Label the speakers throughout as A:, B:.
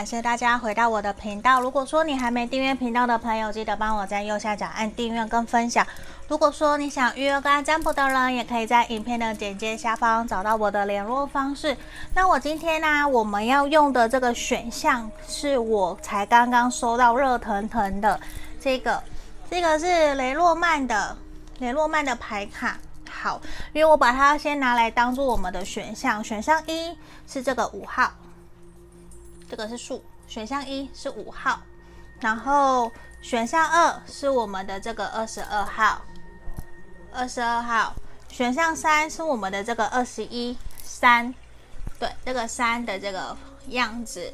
A: 感谢大家回到我的频道。如果说你还没订阅频道的朋友，记得帮我在右下角按订阅跟分享。如果说你想预约个案占卜的人，也可以在影片的简介下方找到我的联络方式。那我今天呢、我们要用的这个选项是我才刚刚收到热腾腾的这个，这个是雷诺曼的雷诺曼的牌卡。好，因为我把它先拿来当做我们的选项。选项一是这个五号。这个是数，选项一是五号，然后选项二是我们的这个二十二号，二十二号，选项三是我们的这个二十一三，对，这个三的这个样子。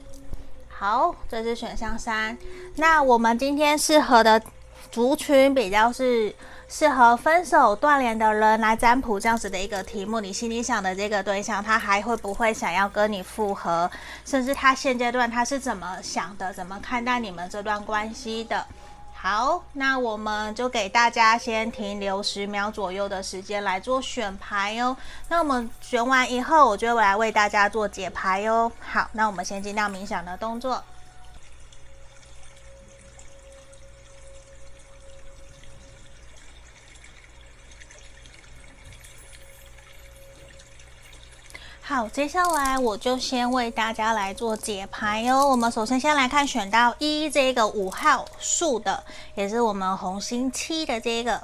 A: 好，这是选项三。那我们今天适合的族群比较是。适合分手断联的人来占卜这样子的一个题目，你心里想的这个对象，他还会不会想要跟你复合？甚至他现阶段他是怎么想的？怎么看待你们这段关系的？好，那我们就给大家先停留十秒左右的时间来做选牌哦。那我们选完以后，我就来为大家做解牌哦。好，那我们先进到冥想的动作。好，接下来我就先为大家来做解牌哟。我们首先先来看选到一这个五号数的，也是我们红心七的这个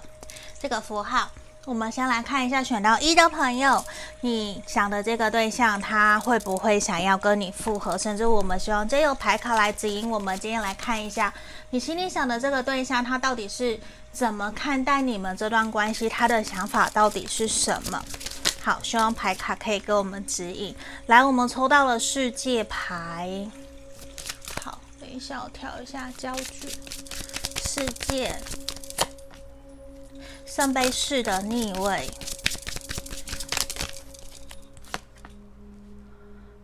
A: 这个符号。我们先来看一下选到一的朋友，你想的这个对象，他会不会想要跟你复合？甚至我们希望借由牌卡来指引我们，今天来看一下你心里想的这个对象，他到底是怎么看待你们这段关系？他的想法到底是什么？好，希望牌卡可以给我们指引。来，我们抽到了世界牌。好，等一下我调一下焦距。世界，圣杯四的逆位。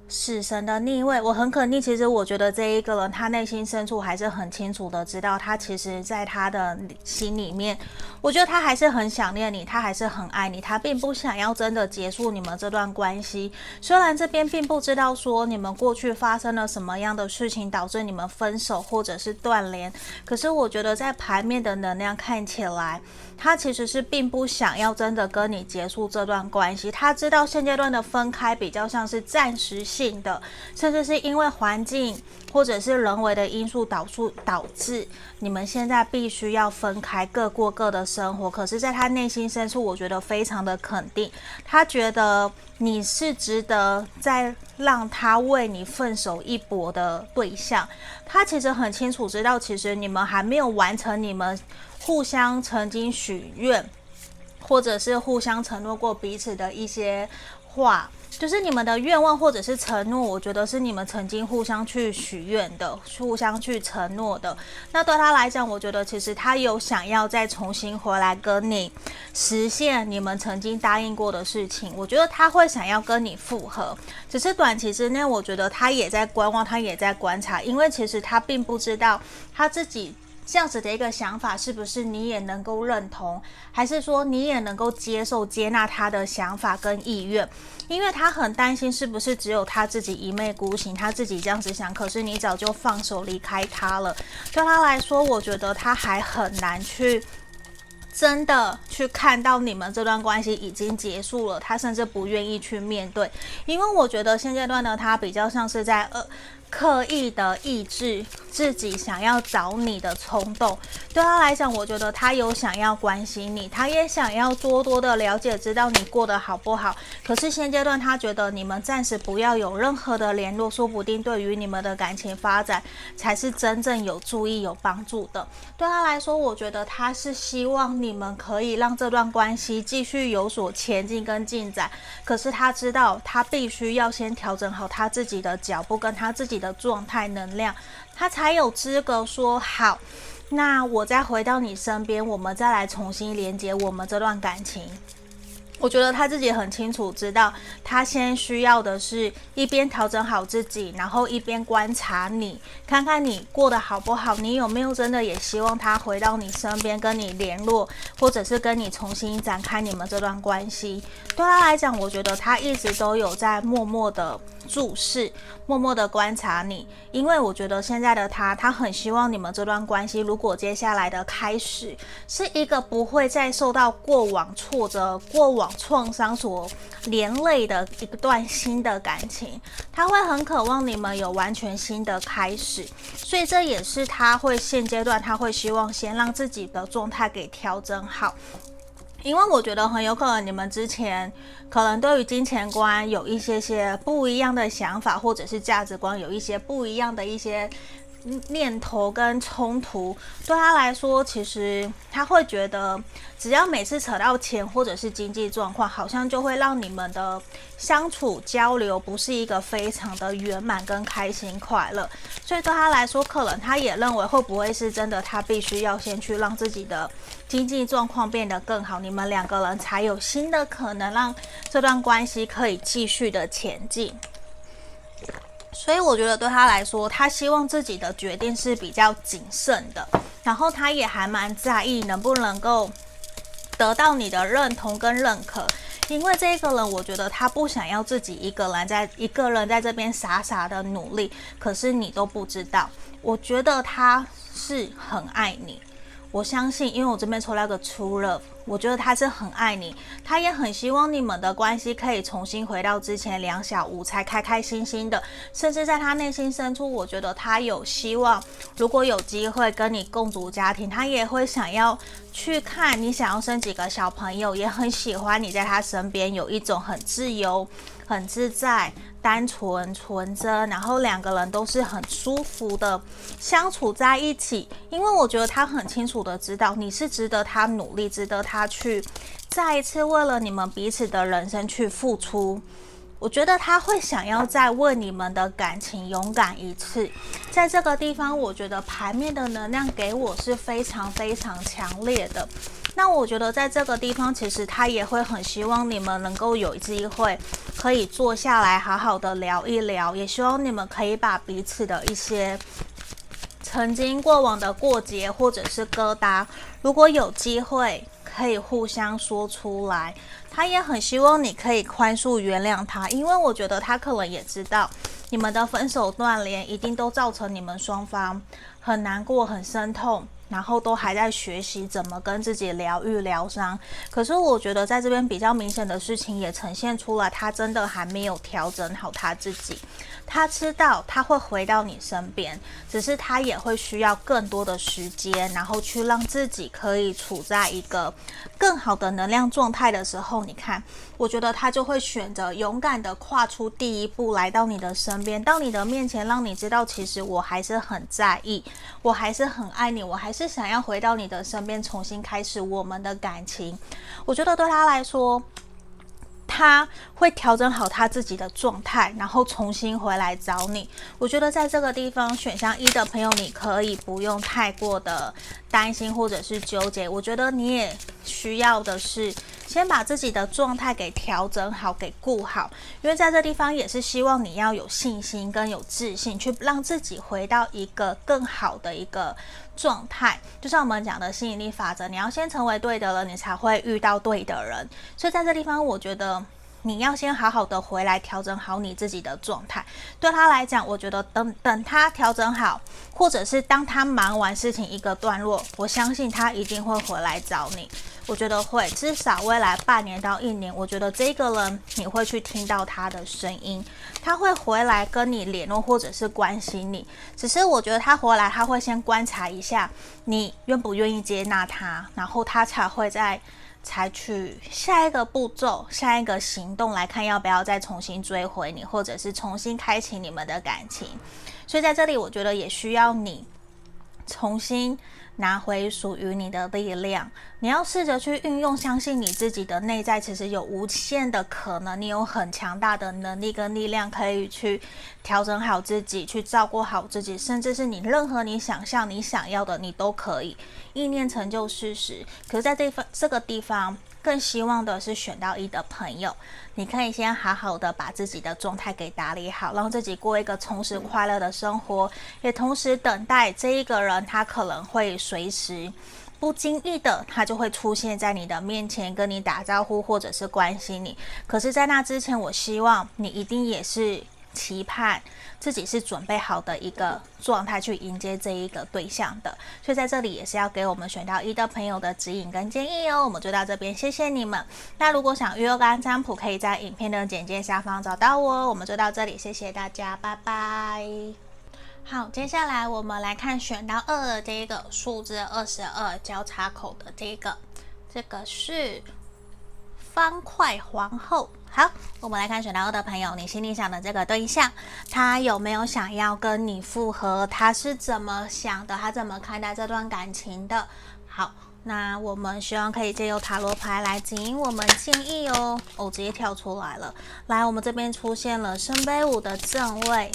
A: 死神的逆位，我很肯定。其实我觉得这一个人，他内心深处还是很清楚的知道，他其实在他的心里面，我觉得他还是很想念你，他还是很爱你，他并不想要真的结束你们这段关系。虽然这边并不知道说你们过去发生了什么样的事情导致你们分手或者是断联，可是我觉得在牌面的能量看起来，他其实是并不想要真的跟你结束这段关系。他知道现阶段的分开比较像是暂时性的，甚至是因为环境或者是人为的因素导致导致你们现在必须要分开，各过各的生活。可是，在他内心深处，我觉得非常的肯定，他觉得你是值得再让他为你奋手一搏的对象。他其实很清楚知道，其实你们还没有完成你们互相曾经许愿，或者是互相承诺过彼此的一些话。就是你们的愿望或者是承诺，我觉得是你们曾经互相去许愿的，互相去承诺的。那对他来讲，我觉得其实他有想要再重新回来跟你实现你们曾经答应过的事情。我觉得他会想要跟你复合，只是短期之内，我觉得他也在观望，他也在观察，因为其实他并不知道他自己。这样子的一个想法，是不是你也能够认同，还是说你也能够接受、接纳他的想法跟意愿？因为他很担心，是不是只有他自己一昧孤行，他自己这样子想，可是你早就放手离开他了。对他来说，我觉得他还很难去真的去看到你们这段关系已经结束了，他甚至不愿意去面对，因为我觉得现阶段呢，他比较像是在呃。刻意的抑制自己想要找你的冲动，对他来讲，我觉得他有想要关心你，他也想要多多的了解，知道你过得好不好。可是现阶段，他觉得你们暂时不要有任何的联络，说不定对于你们的感情发展才是真正有助益、有帮助的。对他来说，我觉得他是希望你们可以让这段关系继续有所前进跟进展。可是他知道，他必须要先调整好他自己的脚步，跟他自己的状态能量，他才有资格说好。那我再回到你身边，我们再来重新连接我们这段感情。我觉得他自己很清楚，知道他先需要的是一边调整好自己，然后一边观察你，看看你过得好不好，你有没有真的也希望他回到你身边跟你联络，或者是跟你重新展开你们这段关系。对他来讲，我觉得他一直都有在默默的注视，默默的观察你，因为我觉得现在的他，他很希望你们这段关系，如果接下来的开始是一个不会再受到过往挫折、过往。创伤所连累的一段新的感情，他会很渴望你们有完全新的开始，所以这也是他会现阶段他会希望先让自己的状态给调整好，因为我觉得很有可能你们之前可能对于金钱观有一些些不一样的想法，或者是价值观有一些不一样的一些。念头跟冲突对他来说，其实他会觉得，只要每次扯到钱或者是经济状况，好像就会让你们的相处交流不是一个非常的圆满跟开心快乐。所以对他来说，可能他也认为会不会是真的，他必须要先去让自己的经济状况变得更好，你们两个人才有新的可能，让这段关系可以继续的前进。所以我觉得对他来说，他希望自己的决定是比较谨慎的，然后他也还蛮在意能不能够得到你的认同跟认可，因为这个人，我觉得他不想要自己一个人在一个人在这边傻傻的努力，可是你都不知道，我觉得他是很爱你。我相信，因为我这边抽到个 True Love，我觉得他是很爱你，他也很希望你们的关系可以重新回到之前两小无猜、开开心心的。甚至在他内心深处，我觉得他有希望，如果有机会跟你共组家庭，他也会想要去看你想要生几个小朋友，也很喜欢你在他身边，有一种很自由、很自在。单纯纯真，然后两个人都是很舒服的相处在一起，因为我觉得他很清楚的知道你是值得他努力，值得他去再一次为了你们彼此的人生去付出。我觉得他会想要再为你们的感情勇敢一次。在这个地方，我觉得牌面的能量给我是非常非常强烈的。那我觉得在这个地方，其实他也会很希望你们能够有机会可以坐下来好好的聊一聊，也希望你们可以把彼此的一些曾经过往的过节或者是疙瘩，如果有机会可以互相说出来。他也很希望你可以宽恕原谅他，因为我觉得他可能也知道你们的分手断联一定都造成你们双方很难过、很生痛。然后都还在学习怎么跟自己疗愈疗伤，可是我觉得在这边比较明显的事情也呈现出来，他真的还没有调整好他自己。他知道他会回到你身边，只是他也会需要更多的时间，然后去让自己可以处在一个更好的能量状态的时候，你看，我觉得他就会选择勇敢的跨出第一步，来到你的身边，到你的面前，让你知道，其实我还是很在意，我还是很爱你，我还是。想要回到你的身边，重新开始我们的感情。我觉得对他来说，他会调整好他自己的状态，然后重新回来找你。我觉得在这个地方，选项一的朋友，你可以不用太过的担心或者是纠结。我觉得你也需要的是。先把自己的状态给调整好，给顾好，因为在这地方也是希望你要有信心跟有自信，去让自己回到一个更好的一个状态。就像我们讲的吸引力法则，你要先成为对的人，你才会遇到对的人。所以在这地方，我觉得。你要先好好的回来调整好你自己的状态。对他来讲，我觉得等等他调整好，或者是当他忙完事情一个段落，我相信他一定会回来找你。我觉得会，至少未来半年到一年，我觉得这个人你会去听到他的声音，他会回来跟你联络或者是关心你。只是我觉得他回来，他会先观察一下你愿不愿意接纳他，然后他才会在。采取下一个步骤、下一个行动来看，要不要再重新追回你，或者是重新开启你们的感情。所以在这里，我觉得也需要你重新。拿回属于你的力量，你要试着去运用，相信你自己的内在其实有无限的可能，你有很强大的能力跟力量，可以去调整好自己，去照顾好自己，甚至是你任何你想象你想要的，你都可以，意念成就事实。可是在这方这个地方。更希望的是选到一的朋友，你可以先好好的把自己的状态给打理好，让自己过一个充实快乐的生活，也同时等待这一个人，他可能会随时不经意的，他就会出现在你的面前，跟你打招呼或者是关心你。可是，在那之前，我希望你一定也是。期盼自己是准备好的一个状态去迎接这一个对象的，所以在这里也是要给我们选到一的朋友的指引跟建议哦。我们就到这边，谢谢你们。那如果想预约个案占卜，可以在影片的简介下方找到我。我们就到这里，谢谢大家，拜拜。好，接下来我们来看选到二的这一个数字二十二交叉口的这个，这个是方块皇后。好，我们来看选到二的朋友，你心里想的这个对象，他有没有想要跟你复合？他是怎么想的？他怎么看待这段感情的？好，那我们希望可以借由塔罗牌来指引我们建议哦。哦，直接跳出来了。来，我们这边出现了圣杯五的正位。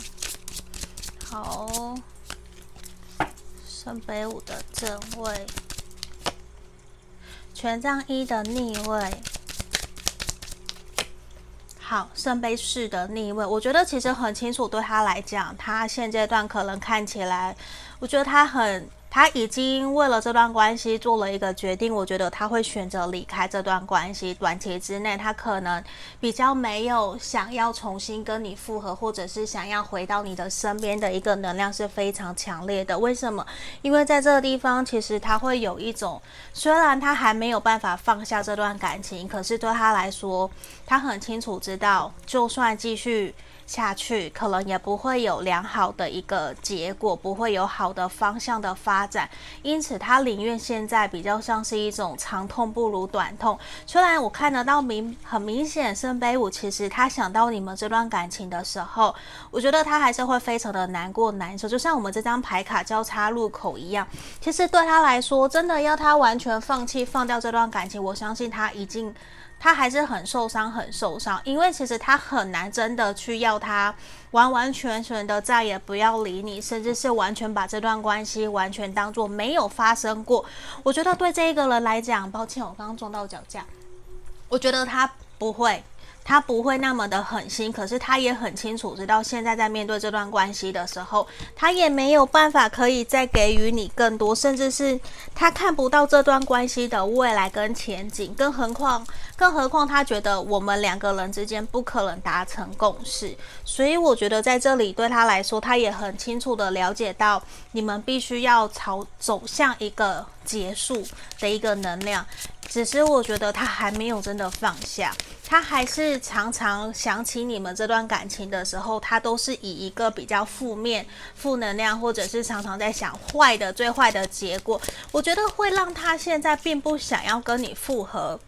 A: 好，圣杯五的正位，权杖一的逆位。好，圣杯四的逆位，我觉得其实很清楚，对他来讲，他现阶段可能看起来，我觉得他很。他已经为了这段关系做了一个决定，我觉得他会选择离开这段关系。短期之内，他可能比较没有想要重新跟你复合，或者是想要回到你的身边的一个能量是非常强烈的。为什么？因为在这个地方，其实他会有一种，虽然他还没有办法放下这段感情，可是对他来说，他很清楚知道，就算继续。下去可能也不会有良好的一个结果，不会有好的方向的发展，因此他宁愿现在比较像是一种长痛不如短痛。虽然我看得到明很明显圣杯五，其实他想到你们这段感情的时候，我觉得他还是会非常的难过难受，就像我们这张牌卡交叉路口一样。其实对他来说，真的要他完全放弃放掉这段感情，我相信他已经。他还是很受伤，很受伤，因为其实他很难真的去要他完完全全的再也不要理你，甚至是完全把这段关系完全当做没有发生过。我觉得对这一个人来讲，抱歉，我刚刚撞到脚架，我觉得他不会。他不会那么的狠心，可是他也很清楚知道，现在在面对这段关系的时候，他也没有办法可以再给予你更多，甚至是他看不到这段关系的未来跟前景，更何况，更何况他觉得我们两个人之间不可能达成共识，所以我觉得在这里对他来说，他也很清楚的了解到，你们必须要朝走向一个结束的一个能量，只是我觉得他还没有真的放下。他还是常常想起你们这段感情的时候，他都是以一个比较负面、负能量，或者是常常在想坏的、最坏的结果。我觉得会让他现在并不想要跟你复合，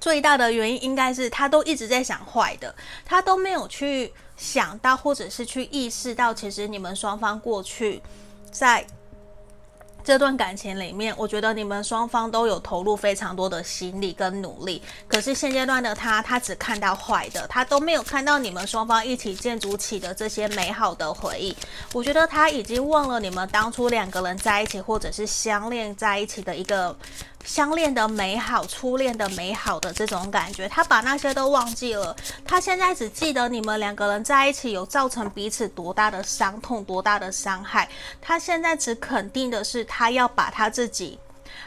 A: 最大的原因应该是他都一直在想坏的，他都没有去想到，或者是去意识到，其实你们双方过去在。这段感情里面，我觉得你们双方都有投入非常多的心力跟努力。可是现阶段的他，他只看到坏的，他都没有看到你们双方一起建筑起的这些美好的回忆。我觉得他已经忘了你们当初两个人在一起，或者是相恋在一起的一个。相恋的美好，初恋的美好的这种感觉，他把那些都忘记了。他现在只记得你们两个人在一起有造成彼此多大的伤痛，多大的伤害。他现在只肯定的是，他要把他自己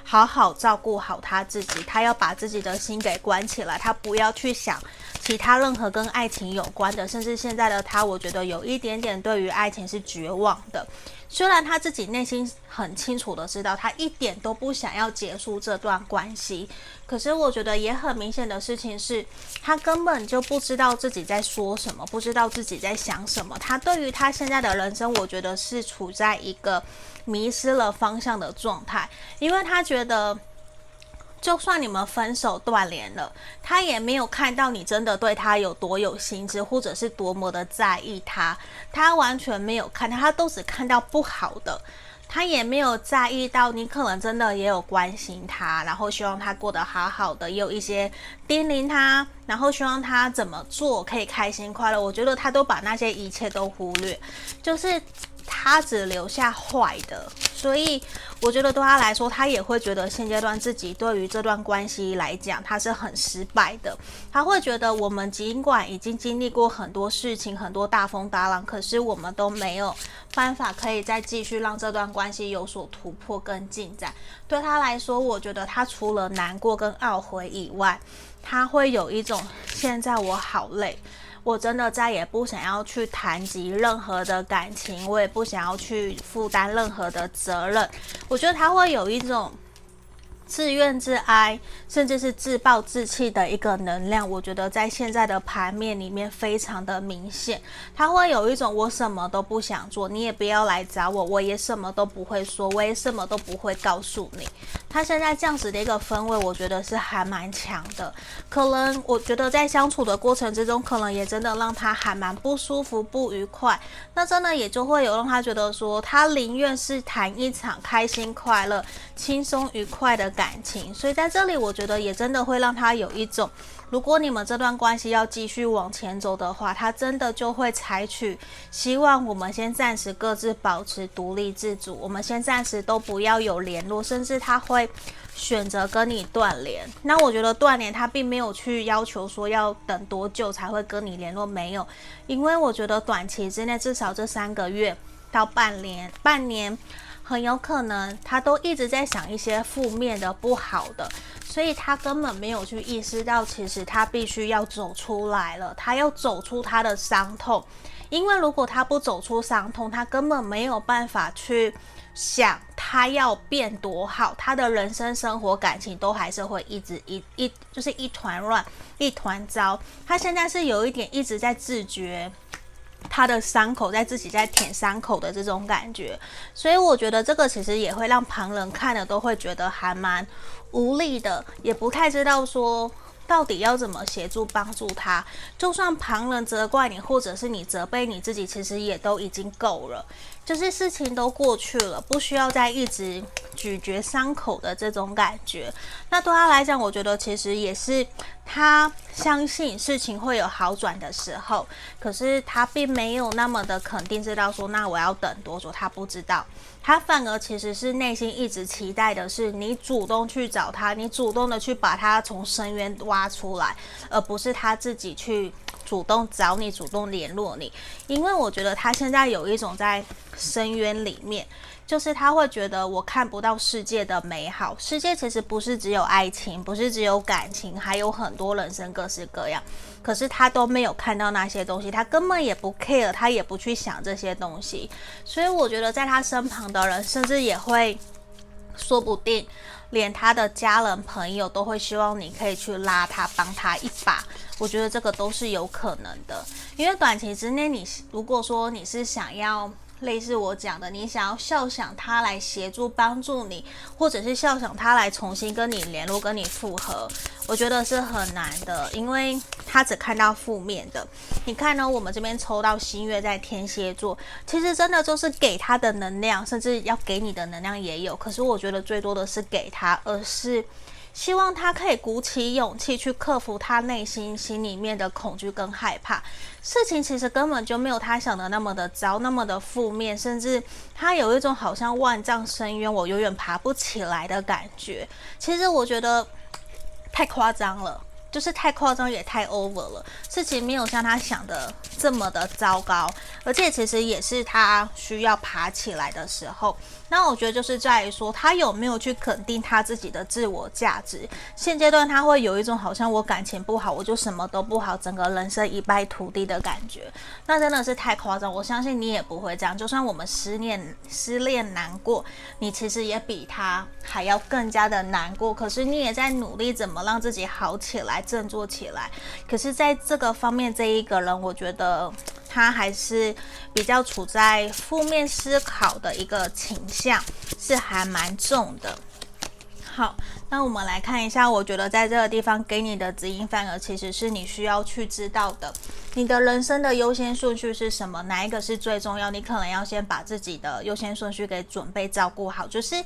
A: 好好照顾好他自己，他要把自己的心给关起来，他不要去想其他任何跟爱情有关的。甚至现在的他，我觉得有一点点对于爱情是绝望的。虽然他自己内心很清楚的知道，他一点都不想要结束这段关系，可是我觉得也很明显的事情是，他根本就不知道自己在说什么，不知道自己在想什么。他对于他现在的人生，我觉得是处在一个迷失了方向的状态，因为他觉得。就算你们分手断联了，他也没有看到你真的对他有多有心思，或者是多么的在意他。他完全没有看到，他都只看到不好的。他也没有在意到你可能真的也有关心他，然后希望他过得好好的，也有一些叮咛他，然后希望他怎么做可以开心快乐。我觉得他都把那些一切都忽略，就是他只留下坏的。所以我觉得对他来说，他也会觉得现阶段自己对于这段关系来讲，他是很失败的。他会觉得我们尽管已经经历过很多事情，很多大风大浪，可是我们都没有办法可以再继续让这段关系有所突破跟进展。对他来说，我觉得他除了难过跟懊悔以外，他会有一种现在我好累。我真的再也不想要去谈及任何的感情，我也不想要去负担任何的责任。我觉得他会有一种。自怨自哀，甚至是自暴自弃的一个能量，我觉得在现在的盘面里面非常的明显。他会有一种我什么都不想做，你也不要来找我，我也什么都不会说，我也什么都不会告诉你。他现在这样子的一个氛围，我觉得是还蛮强的。可能我觉得在相处的过程之中，可能也真的让他还蛮不舒服、不愉快。那真的也就会有让他觉得说，他宁愿是谈一场开心、快乐、轻松、愉快的。感情，所以在这里，我觉得也真的会让他有一种，如果你们这段关系要继续往前走的话，他真的就会采取希望我们先暂时各自保持独立自主，我们先暂时都不要有联络，甚至他会选择跟你断联。那我觉得断联他并没有去要求说要等多久才会跟你联络，没有，因为我觉得短期之内至少这三个月到半年，半年。很有可能他都一直在想一些负面的、不好的，所以他根本没有去意识到，其实他必须要走出来了，他要走出他的伤痛。因为如果他不走出伤痛，他根本没有办法去想他要变多好，他的人生、生活、感情都还是会一直一一就是一团乱、一团糟。他现在是有一点一直在自觉。他的伤口在自己在舔伤口的这种感觉，所以我觉得这个其实也会让旁人看了都会觉得还蛮无力的，也不太知道说到底要怎么协助帮助他。就算旁人责怪你，或者是你责备你自己，其实也都已经够了。就是事情都过去了，不需要再一直咀嚼伤口的这种感觉。那对他来讲，我觉得其实也是他相信事情会有好转的时候，可是他并没有那么的肯定，知道说那我要等多久，他不知道。他反而其实是内心一直期待的是你主动去找他，你主动的去把他从深渊挖出来，而不是他自己去。主动找你，主动联络你，因为我觉得他现在有一种在深渊里面，就是他会觉得我看不到世界的美好。世界其实不是只有爱情，不是只有感情，还有很多人生各式各样。可是他都没有看到那些东西，他根本也不 care，他也不去想这些东西。所以我觉得在他身旁的人，甚至也会说不定。连他的家人朋友都会希望你可以去拉他，帮他一把。我觉得这个都是有可能的，因为短期之内，你如果说你是想要。类似我讲的，你想要笑想他来协助帮助你，或者是笑想他来重新跟你联络、跟你复合，我觉得是很难的，因为他只看到负面的。你看呢？我们这边抽到新月在天蝎座，其实真的就是给他的能量，甚至要给你的能量也有。可是我觉得最多的是给他，而是。希望他可以鼓起勇气去克服他内心心里面的恐惧跟害怕。事情其实根本就没有他想的那么的糟，那么的负面，甚至他有一种好像万丈深渊，我永远爬不起来的感觉。其实我觉得太夸张了。就是太夸张也太 over 了，事情没有像他想的这么的糟糕，而且其实也是他需要爬起来的时候。那我觉得就是在于说，他有没有去肯定他自己的自我价值。现阶段他会有一种好像我感情不好，我就什么都不好，整个人生一败涂地的感觉。那真的是太夸张，我相信你也不会这样。就算我们失恋、失恋难过，你其实也比他还要更加的难过。可是你也在努力怎么让自己好起来。振作起来，可是在这个方面，这一个人，我觉得他还是比较处在负面思考的一个倾向，是还蛮重的。好，那我们来看一下，我觉得在这个地方给你的指引，反而其实是你需要去知道的，你的人生的优先顺序是什么？哪一个是最重要？你可能要先把自己的优先顺序给准备照顾好，就是。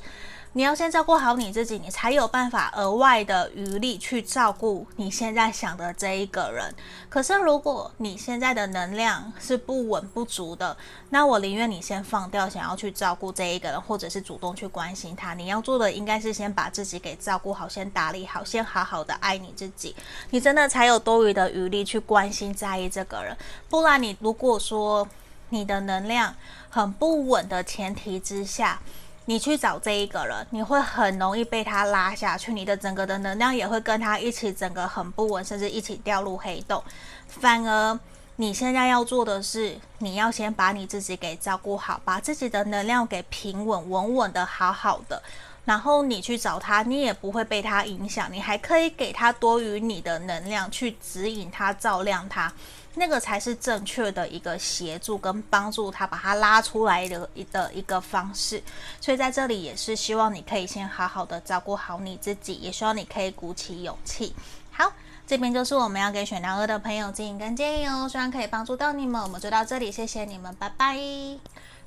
A: 你要先照顾好你自己，你才有办法额外的余力去照顾你现在想的这一个人。可是如果你现在的能量是不稳不足的，那我宁愿你先放掉想要去照顾这一个人，或者是主动去关心他。你要做的应该是先把自己给照顾好，先打理好，先好好的爱你自己，你真的才有多余的余力去关心在意这个人。不然你如果说你的能量很不稳的前提之下，你去找这一个人，你会很容易被他拉下去，你的整个的能量也会跟他一起，整个很不稳，甚至一起掉入黑洞。反而你现在要做的是，你要先把你自己给照顾好，把自己的能量给平稳、稳稳的、好好的，然后你去找他，你也不会被他影响，你还可以给他多于你的能量去指引他、照亮他。那个才是正确的一个协助跟帮助他把他拉出来的一的一个方式，所以在这里也是希望你可以先好好的照顾好你自己，也希望你可以鼓起勇气。好，这边就是我们要给选到二的朋友建议跟建议哦，希望可以帮助到你们。我们就到这里，谢谢你们，拜拜。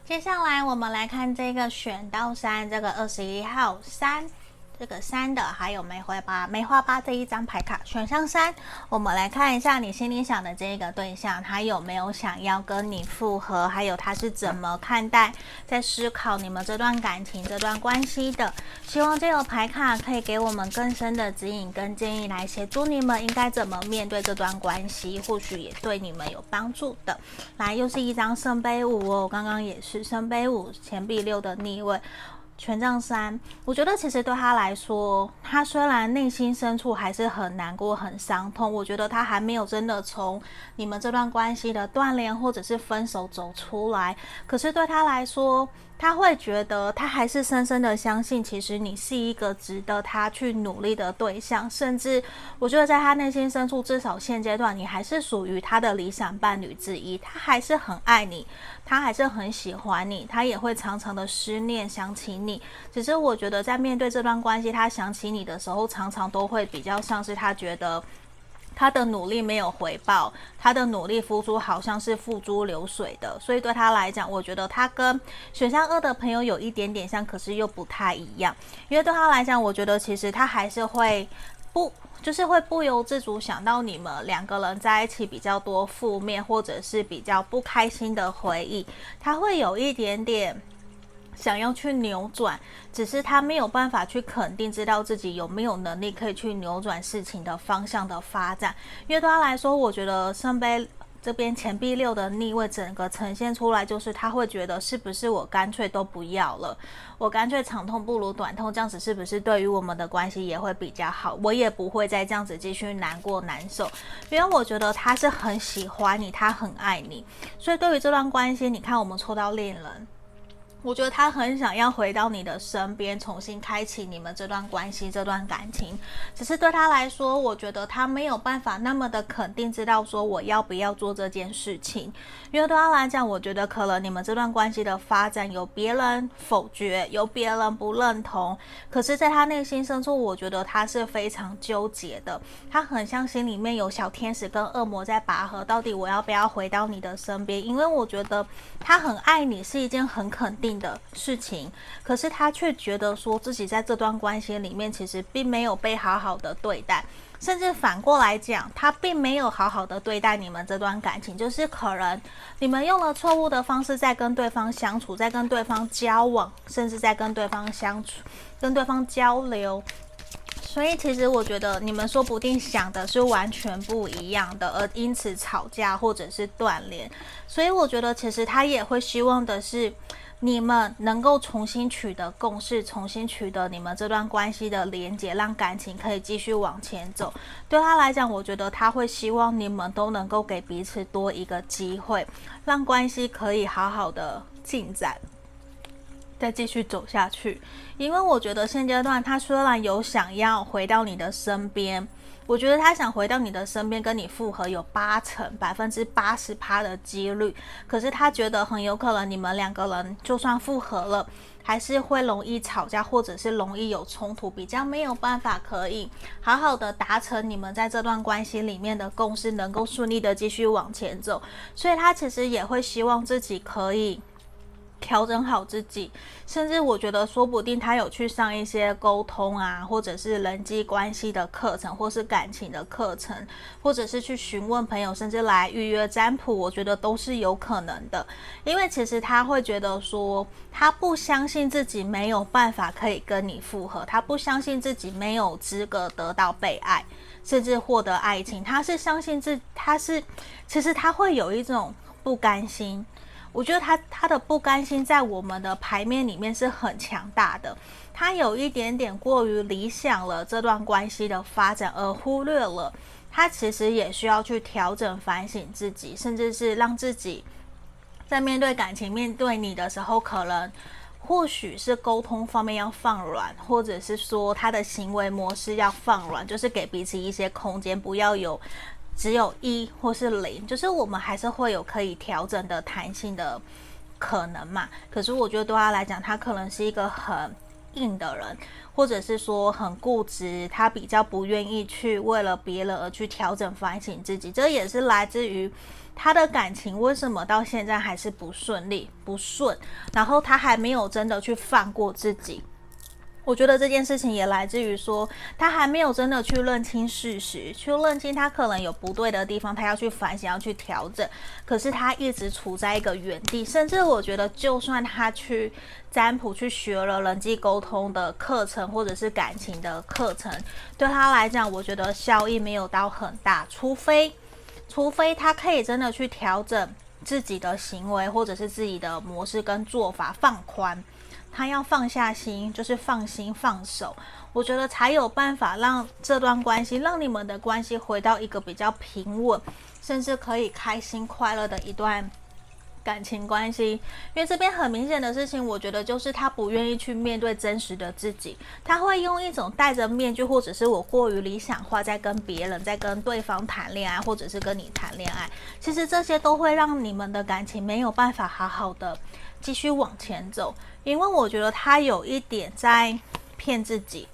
A: 接下来我们来看这个选到三，这个二十一号三。这个三的，还有梅花八，梅花八这一张牌卡选项三，我们来看一下你心里想的这个对象，他有没有想要跟你复合，还有他是怎么看待，在思考你们这段感情、这段关系的。希望这个牌卡可以给我们更深的指引跟建议，来协助你们应该怎么面对这段关系，或许也对你们有帮助的。来，又是一张圣杯五哦，刚刚也是圣杯五，钱币六的逆位。权杖三，我觉得其实对他来说，他虽然内心深处还是很难过、很伤痛，我觉得他还没有真的从你们这段关系的断联或者是分手走出来。可是对他来说，他会觉得，他还是深深的相信，其实你是一个值得他去努力的对象。甚至，我觉得在他内心深处，至少现阶段，你还是属于他的理想伴侣之一。他还是很爱你，他还是很喜欢你，他也会常常的思念想起你。只是我觉得，在面对这段关系，他想起你的时候，常常都会比较像是他觉得。他的努力没有回报，他的努力付出好像是付诸流水的，所以对他来讲，我觉得他跟选项二的朋友有一点点像，可是又不太一样。因为对他来讲，我觉得其实他还是会不，就是会不由自主想到你们两个人在一起比较多负面或者是比较不开心的回忆，他会有一点点。想要去扭转，只是他没有办法去肯定，知道自己有没有能力可以去扭转事情的方向的发展。因为对他来说，我觉得圣杯这边钱币六的逆位，整个呈现出来就是他会觉得，是不是我干脆都不要了？我干脆长痛不如短痛，这样子是不是对于我们的关系也会比较好？我也不会再这样子继续难过难受。因为我觉得他是很喜欢你，他很爱你，所以对于这段关系，你看我们抽到恋人。我觉得他很想要回到你的身边，重新开启你们这段关系、这段感情。只是对他来说，我觉得他没有办法那么的肯定，知道说我要不要做这件事情。因为对他来讲，我觉得可能你们这段关系的发展有别人否决，有别人不认同。可是，在他内心深处，我觉得他是非常纠结的。他很像心里面有小天使跟恶魔在拔河，到底我要不要回到你的身边？因为我觉得他很爱你，是一件很肯定的事情，可是他却觉得说自己在这段关系里面其实并没有被好好的对待，甚至反过来讲，他并没有好好的对待你们这段感情，就是可能你们用了错误的方式在跟对方相处，在跟对方交往，甚至在跟对方相处、跟对方交流。所以其实我觉得你们说不定想的是完全不一样的，而因此吵架或者是断联。所以我觉得其实他也会希望的是。你们能够重新取得共识，重新取得你们这段关系的连结，让感情可以继续往前走。对他来讲，我觉得他会希望你们都能够给彼此多一个机会，让关系可以好好的进展，再继续走下去。因为我觉得现阶段他虽然有想要回到你的身边。我觉得他想回到你的身边，跟你复合有八成百分之八十趴的几率。可是他觉得很有可能你们两个人就算复合了，还是会容易吵架，或者是容易有冲突，比较没有办法可以好好的达成你们在这段关系里面的共识，能够顺利的继续往前走。所以他其实也会希望自己可以调整好自己，甚至我觉得说不定他有去上一些沟通啊，或者是人际关系的课程，或是感情的课程，或者是去询问朋友，甚至来预约占卜，我觉得都是有可能的。因为其实他会觉得说，他不相信自己没有办法可以跟你复合，他不相信自己没有资格得到被爱，甚至获得爱情。他是相信自，他是其实他会有一种不甘心。我觉得他他的不甘心在我们的牌面里面是很强大的，他有一点点过于理想了这段关系的发展，而忽略了他其实也需要去调整、反省自己，甚至是让自己在面对感情、面对你的时候，可能或许是沟通方面要放软，或者是说他的行为模式要放软，就是给彼此一些空间，不要有。只有一或是零，就是我们还是会有可以调整的弹性的可能嘛。可是我觉得对他来讲，他可能是一个很硬的人，或者是说很固执，他比较不愿意去为了别人而去调整反省自己。这也是来自于他的感情为什么到现在还是不顺利、不顺，然后他还没有真的去放过自己。我觉得这件事情也来自于说，他还没有真的去认清事实，去认清他可能有不对的地方，他要去反省，要去调整。可是他一直处在一个原地，甚至我觉得，就算他去占卜，去学了人际沟通的课程，或者是感情的课程，对他来讲，我觉得效益没有到很大。除非，除非他可以真的去调整自己的行为，或者是自己的模式跟做法，放宽。他要放下心，就是放心放手，我觉得才有办法让这段关系，让你们的关系回到一个比较平稳，甚至可以开心快乐的一段感情关系。因为这边很明显的事情，我觉得就是他不愿意去面对真实的自己，他会用一种戴着面具，或者是我过于理想化，在跟别人，在跟对方谈恋爱，或者是跟你谈恋爱。其实这些都会让你们的感情没有办法好好的继续往前走。因为我觉得他有一点在骗自己，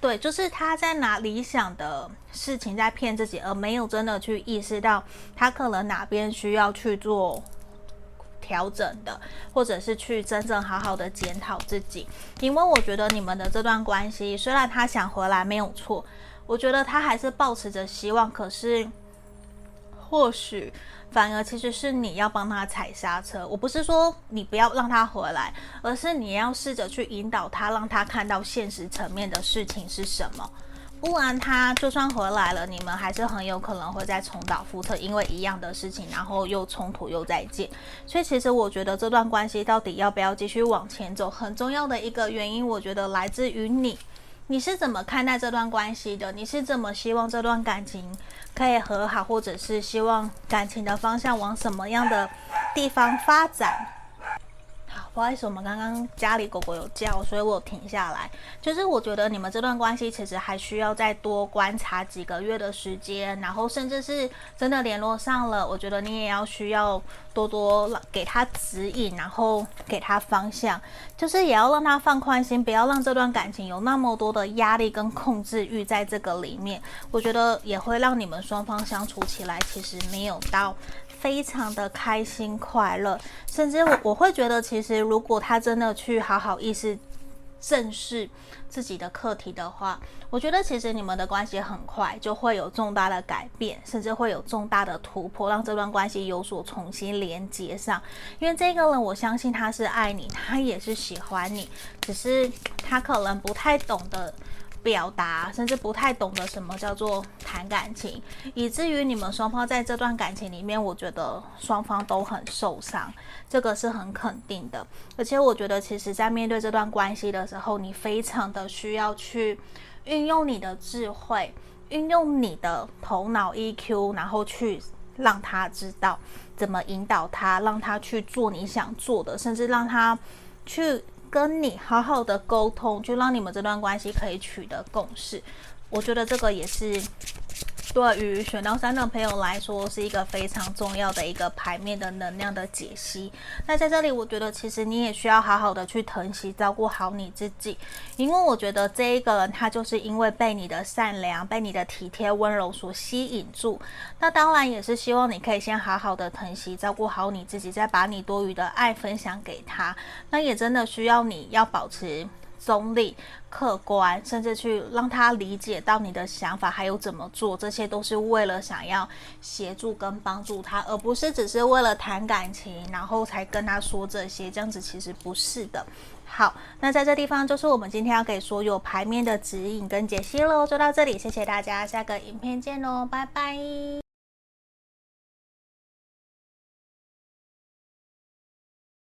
A: 对，就是他在拿理想的事情在骗自己，而没有真的去意识到他可能哪边需要去做调整的，或者是去真正好好的检讨自己。因为我觉得你们的这段关系，虽然他想回来没有错，我觉得他还是抱持着希望，可是或许。反而其实是你要帮他踩刹车，我不是说你不要让他回来，而是你要试着去引导他，让他看到现实层面的事情是什么。不然他就算回来了，你们还是很有可能会再重蹈覆辙，因为一样的事情，然后又冲突又再见。所以其实我觉得这段关系到底要不要继续往前走，很重要的一个原因，我觉得来自于你。你是怎么看待这段关系的？你是怎么希望这段感情可以和好，或者是希望感情的方向往什么样的地方发展？不好意思，我们刚刚家里狗狗有叫，所以我停下来。就是我觉得你们这段关系其实还需要再多观察几个月的时间，然后甚至是真的联络上了，我觉得你也要需要多多给他指引，然后给他方向，就是也要让他放宽心，不要让这段感情有那么多的压力跟控制欲在这个里面。我觉得也会让你们双方相处起来其实没有到。非常的开心快乐，甚至我我会觉得，其实如果他真的去好好意识正视自己的课题的话，我觉得其实你们的关系很快就会有重大的改变，甚至会有重大的突破，让这段关系有所重新连接上。因为这个人，我相信他是爱你，他也是喜欢你，只是他可能不太懂得。表达，甚至不太懂得什么叫做谈感情，以至于你们双方在这段感情里面，我觉得双方都很受伤，这个是很肯定的。而且我觉得，其实，在面对这段关系的时候，你非常的需要去运用你的智慧，运用你的头脑 EQ，然后去让他知道怎么引导他，让他去做你想做的，甚至让他去。跟你好好的沟通，就让你们这段关系可以取得共识。我觉得这个也是对于选到三的朋友来说，是一个非常重要的一个牌面的能量的解析。那在这里，我觉得其实你也需要好好的去疼惜、照顾好你自己，因为我觉得这一个人他就是因为被你的善良、被你的体贴、温柔所吸引住。那当然也是希望你可以先好好的疼惜、照顾好你自己，再把你多余的爱分享给他。那也真的需要你要保持。中立、客观，甚至去让他理解到你的想法，还有怎么做，这些都是为了想要协助跟帮助他，而不是只是为了谈感情，然后才跟他说这些。这样子其实不是的。好，那在这地方就是我们今天要给所有牌面的指引跟解析喽，就到这里，谢谢大家，下个影片见喽，拜拜。